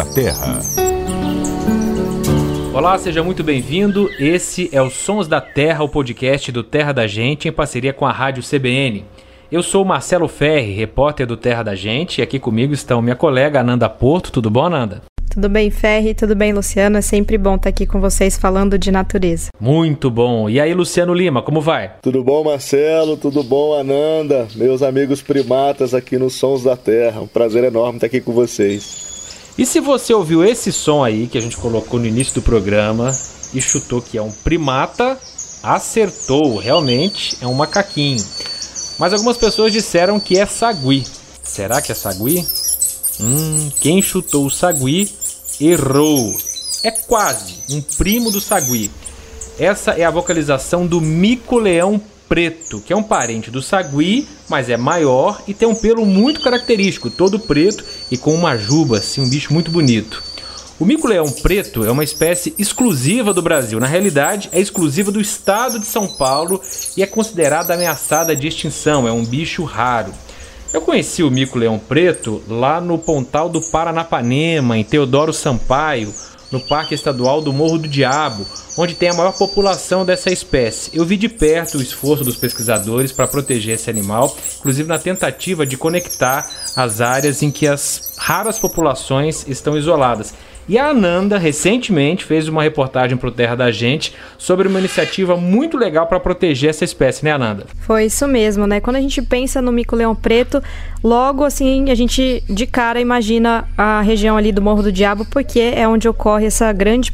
da Terra. Olá, seja muito bem-vindo. Esse é o Sons da Terra, o podcast do Terra da Gente, em parceria com a Rádio CBN. Eu sou Marcelo Ferri, repórter do Terra da Gente, e aqui comigo estão minha colega Ananda Porto. Tudo bom, Ananda? Tudo bem, Ferri? Tudo bem, Luciano? É sempre bom estar aqui com vocês falando de natureza. Muito bom. E aí, Luciano Lima, como vai? Tudo bom, Marcelo? Tudo bom, Ananda? Meus amigos primatas aqui nos Sons da Terra. Um prazer enorme estar aqui com vocês. E se você ouviu esse som aí que a gente colocou no início do programa e chutou que é um primata, acertou. Realmente é um macaquinho. Mas algumas pessoas disseram que é sagui. Será que é sagui? Hum, quem chutou o sagui errou. É quase um primo do sagui. Essa é a vocalização do mico-leão preto, que é um parente do sagui, mas é maior e tem um pelo muito característico, todo preto e com uma juba, assim, um bicho muito bonito. O mico-leão preto é uma espécie exclusiva do Brasil. Na realidade, é exclusiva do estado de São Paulo e é considerada ameaçada de extinção. É um bicho raro. Eu conheci o mico-leão preto lá no Pontal do Paranapanema, em Teodoro Sampaio, no Parque Estadual do Morro do Diabo, onde tem a maior população dessa espécie. Eu vi de perto o esforço dos pesquisadores para proteger esse animal, inclusive na tentativa de conectar as áreas em que as raras populações estão isoladas. E a Ananda recentemente fez uma reportagem para o Terra da Gente sobre uma iniciativa muito legal para proteger essa espécie, né, Ananda? Foi isso mesmo, né? Quando a gente pensa no mico-leão preto, logo assim a gente de cara imagina a região ali do Morro do Diabo, porque é onde ocorre essa grande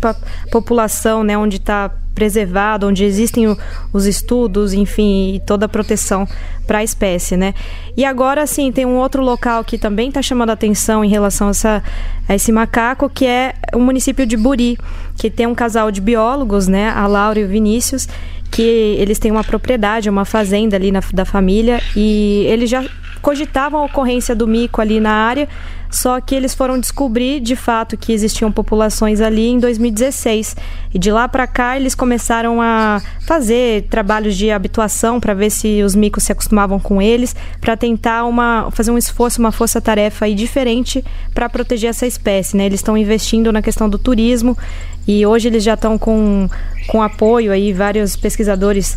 população, né? Onde está preservado, onde existem o, os estudos, enfim, toda a proteção para a espécie, né? E agora, assim, tem um outro local que também está chamando a atenção em relação a, essa, a, esse macaco, que é o município de Buri, que tem um casal de biólogos, né? A Laura e o Vinícius, que eles têm uma propriedade, uma fazenda ali na, da família, e eles já cogitavam a ocorrência do mico ali na área, só que eles foram descobrir de fato que existiam populações ali em 2016. E de lá para cá eles começaram a fazer trabalhos de habituação para ver se os micos se acostumavam com eles, para tentar uma, fazer um esforço, uma força-tarefa diferente para proteger essa espécie. Né? Eles estão investindo na questão do turismo e hoje eles já estão com, com apoio aí, vários pesquisadores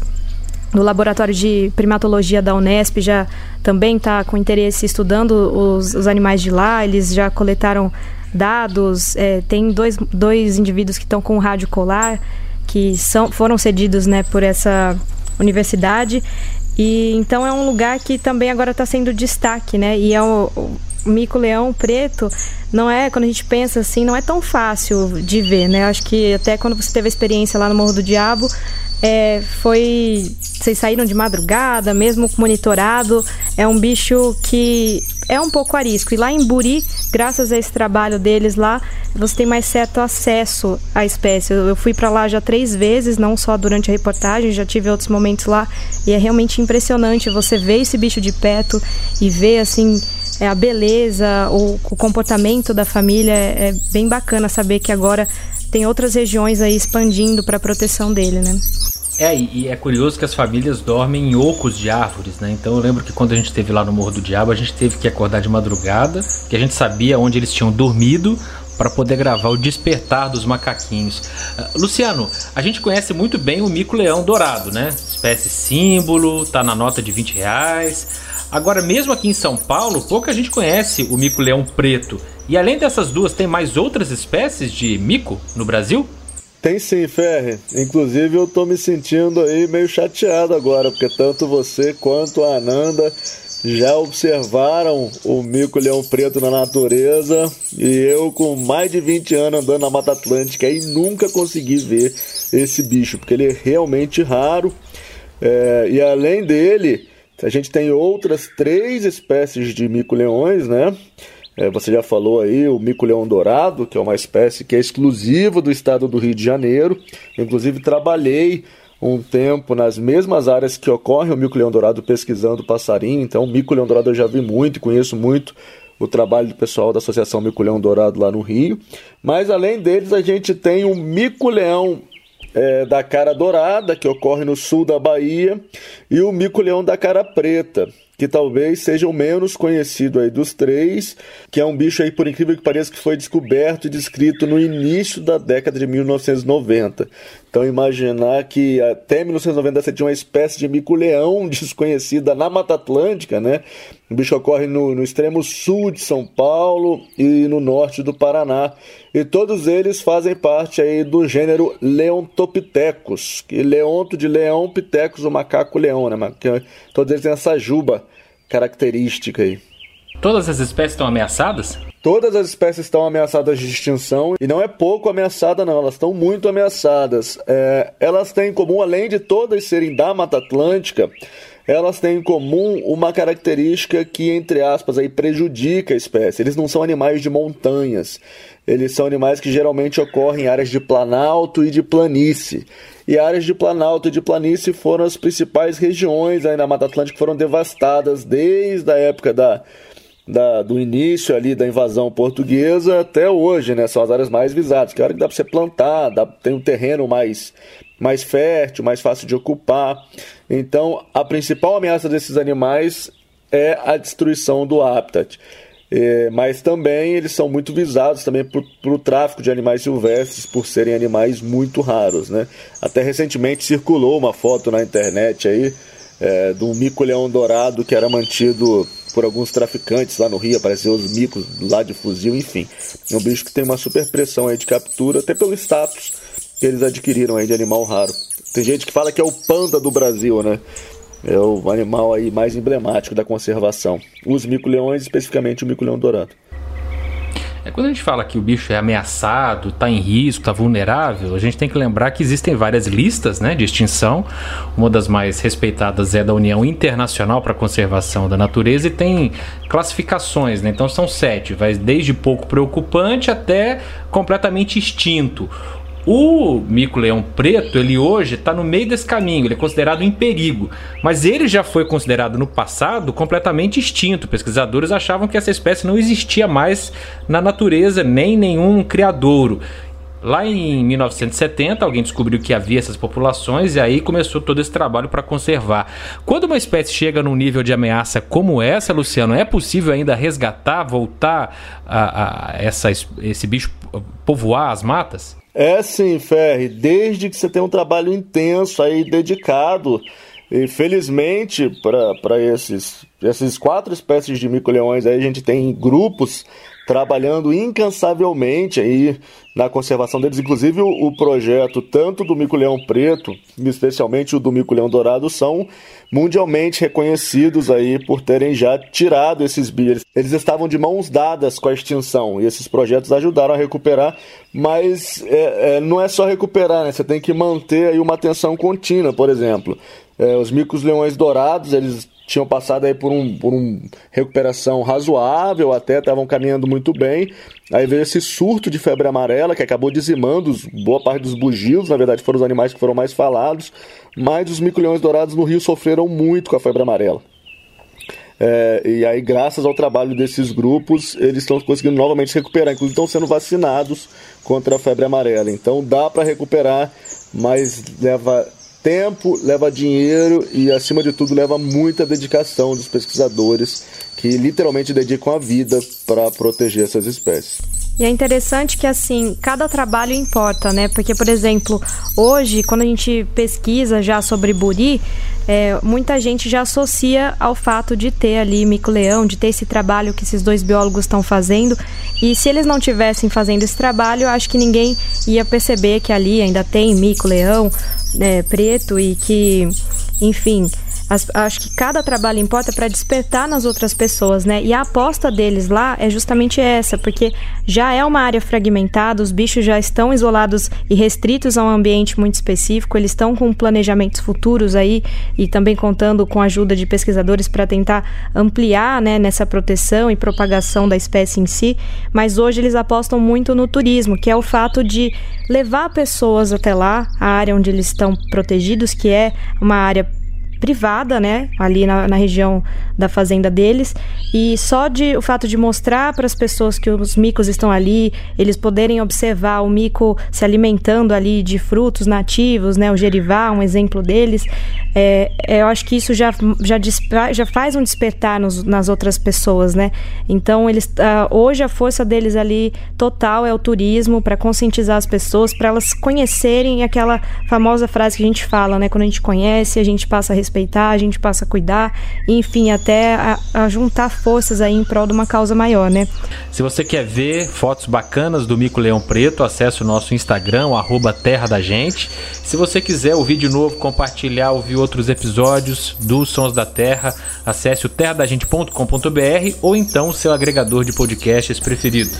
no laboratório de primatologia da Unesp já também está com interesse estudando os, os, animais de lá. Eles já coletaram dados. É, tem dois, dois indivíduos que estão com rádio colar que são, foram cedidos né, por essa universidade. E então é um lugar que também agora está sendo destaque, né? E é o, o mico-leão preto não é, quando a gente pensa assim, não é tão fácil de ver, né? Acho que até quando você teve a experiência lá no Morro do Diabo, é, foi. Vocês saíram de madrugada, mesmo monitorado. É um bicho que é um pouco arisco. E lá em Buri, graças a esse trabalho deles lá, você tem mais certo acesso à espécie. Eu, fui para lá já três vezes, não só durante a reportagem, já tive outros momentos lá. E é realmente impressionante você ver esse bicho de perto e ver assim. É, a beleza, o, o comportamento da família é, é bem bacana saber que agora tem outras regiões aí expandindo para a proteção dele, né? É, e é curioso que as famílias dormem em ocos de árvores, né? Então eu lembro que quando a gente esteve lá no Morro do Diabo, a gente teve que acordar de madrugada, que a gente sabia onde eles tinham dormido para poder gravar o despertar dos macaquinhos. Uh, Luciano, a gente conhece muito bem o mico-leão dourado, né? Espécie símbolo, tá na nota de 20 reais. Agora, mesmo aqui em São Paulo, pouca gente conhece o mico-leão preto. E além dessas duas, tem mais outras espécies de mico no Brasil? Tem sim, Ferre. Inclusive eu tô me sentindo aí meio chateado agora, porque tanto você quanto a Ananda já observaram o mico-leão preto na natureza e eu com mais de 20 anos andando na Mata Atlântica e nunca consegui ver esse bicho, porque ele é realmente raro. É, e além dele, a gente tem outras três espécies de mico-leões, né? É, você já falou aí o mico-leão dourado, que é uma espécie que é exclusiva do estado do Rio de Janeiro. Inclusive trabalhei um tempo nas mesmas áreas que ocorre o mico-leão dourado pesquisando passarinho. Então, o mico-leão dourado eu já vi muito e conheço muito o trabalho do pessoal da Associação Mico-Leão Dourado lá no Rio. Mas além deles, a gente tem o mico-leão é, da cara dourada, que ocorre no sul da Bahia, e o mico-leão da cara preta, que talvez seja o menos conhecido aí dos três, que é um bicho aí, por incrível que pareça, que foi descoberto e descrito no início da década de 1990. Então imaginar que até 1990 você tinha uma espécie de mico-leão desconhecida na Mata Atlântica, né? O bicho ocorre no, no extremo sul de São Paulo e no norte do Paraná. E todos eles fazem parte aí do gênero Leontopithecus, que leonto de leão, pitecos, o macaco-leão, né? Todos eles têm essa juba característica aí. Todas as espécies estão ameaçadas? Todas as espécies estão ameaçadas de extinção e não é pouco ameaçada, não, elas estão muito ameaçadas. É, elas têm em comum, além de todas serem da Mata Atlântica, elas têm em comum uma característica que, entre aspas, aí prejudica a espécie. Eles não são animais de montanhas. Eles são animais que geralmente ocorrem em áreas de planalto e de planície. E áreas de planalto e de planície foram as principais regiões aí na Mata Atlântica que foram devastadas desde a época da, da, do início ali da invasão portuguesa até hoje, né? São as áreas mais visadas, que é a hora que dá para você plantar, dá, tem um terreno mais, mais fértil, mais fácil de ocupar. Então, a principal ameaça desses animais é a destruição do habitat. É, mas também eles são muito visados também para o tráfico de animais silvestres por serem animais muito raros, né? Até recentemente circulou uma foto na internet aí é, de um mico-leão dourado que era mantido por alguns traficantes lá no Rio, apareceu os micos lá de fuzil, enfim. É um bicho que tem uma super pressão aí de captura, até pelo status que eles adquiriram aí de animal raro. Tem gente que fala que é o panda do Brasil, né? É o animal aí mais emblemático da conservação. Os mico-leões, especificamente o mico-leão dourado. É, quando a gente fala que o bicho é ameaçado, está em risco, está vulnerável, a gente tem que lembrar que existem várias listas né, de extinção. Uma das mais respeitadas é da União Internacional para a Conservação da Natureza e tem classificações, né? então são sete, vai desde pouco preocupante até completamente extinto. O mico-leão preto, ele hoje está no meio desse caminho, ele é considerado em perigo, mas ele já foi considerado no passado completamente extinto. Pesquisadores achavam que essa espécie não existia mais na natureza, nem nenhum criadouro. Lá em 1970, alguém descobriu que havia essas populações e aí começou todo esse trabalho para conservar. Quando uma espécie chega num nível de ameaça como essa, Luciano, é possível ainda resgatar, voltar a, a essa, esse bicho povoar as matas? É sim, Ferre, desde que você tem um trabalho intenso aí, dedicado. E felizmente, para esses, essas quatro espécies de mico-leões aí, a gente tem grupos trabalhando incansavelmente aí na conservação deles. Inclusive, o, o projeto tanto do mico-leão preto, especialmente o do mico-leão dourado, são mundialmente reconhecidos aí por terem já tirado esses bichos. Eles estavam de mãos dadas com a extinção e esses projetos ajudaram a recuperar, mas é, é, não é só recuperar, né? Você tem que manter aí uma atenção contínua, por exemplo. É, os micos-leões dourados, eles tinham passado aí por um, por um recuperação razoável, até estavam caminhando muito bem. Aí veio esse surto de febre amarela que acabou dizimando boa parte dos bugios, na verdade foram os animais que foram mais falados, mas os mico-leões dourados no Rio sofreram muito com a febre amarela. É, e aí, graças ao trabalho desses grupos, eles estão conseguindo novamente recuperar, inclusive estão sendo vacinados contra a febre amarela. Então dá para recuperar, mas leva tempo, leva dinheiro e, acima de tudo, leva muita dedicação dos pesquisadores que literalmente dedicam a vida para proteger essas espécies. E é interessante que, assim, cada trabalho importa, né? Porque, por exemplo, hoje, quando a gente pesquisa já sobre buri, é, muita gente já associa ao fato de ter ali mico-leão, de ter esse trabalho que esses dois biólogos estão fazendo. E se eles não tivessem fazendo esse trabalho, acho que ninguém ia perceber que ali ainda tem mico-leão é, preto e que, enfim, as, acho que cada trabalho importa para despertar nas outras pessoas, né? E a aposta deles lá é justamente essa, porque já é uma área fragmentada, os bichos já estão isolados e restritos a um ambiente muito específico, eles estão com planejamentos futuros aí e também contando com a ajuda de pesquisadores para tentar ampliar, né, nessa proteção e propagação da espécie em si, mas hoje eles apostam muito no turismo, que é o fato de levar pessoas até lá, a área onde eles estão protegidos, que é uma área privada, né? Ali na, na região da fazenda deles. E só de o fato de mostrar para as pessoas que os micos estão ali, eles poderem observar o mico se alimentando ali de frutos nativos, né? O gerivá, um exemplo deles. É, eu acho que isso já, já, já faz um despertar nos, nas outras pessoas, né? Então, eles uh, hoje a força deles ali total é o turismo para conscientizar as pessoas, para elas conhecerem aquela famosa frase que a gente fala, né? Quando a gente conhece, a gente passa a respeitar, a gente passa a cuidar, enfim, até a, a juntar forças aí em prol de uma causa maior, né? Se você quer ver fotos bacanas do Mico Leão Preto, acesse o nosso Instagram, o Terra da Gente. Se você quiser ouvir de novo, compartilhar, ouvir outros episódios dos Sons da Terra, acesse o terradagente.com.br ou então o seu agregador de podcasts preferido.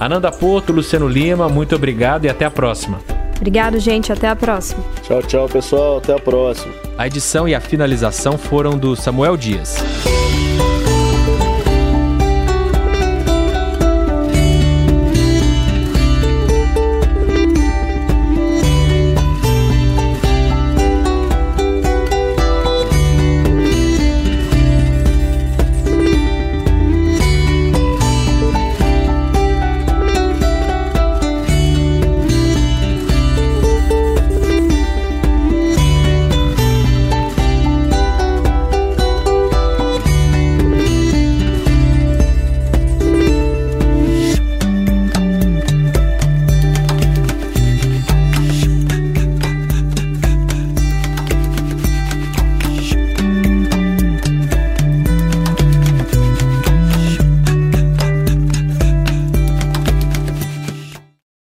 Ananda Porto, Luciano Lima, muito obrigado e até a próxima. Obrigado, gente. Até a próxima. Tchau, tchau, pessoal. Até a próxima. A edição e a finalização foram do Samuel Dias.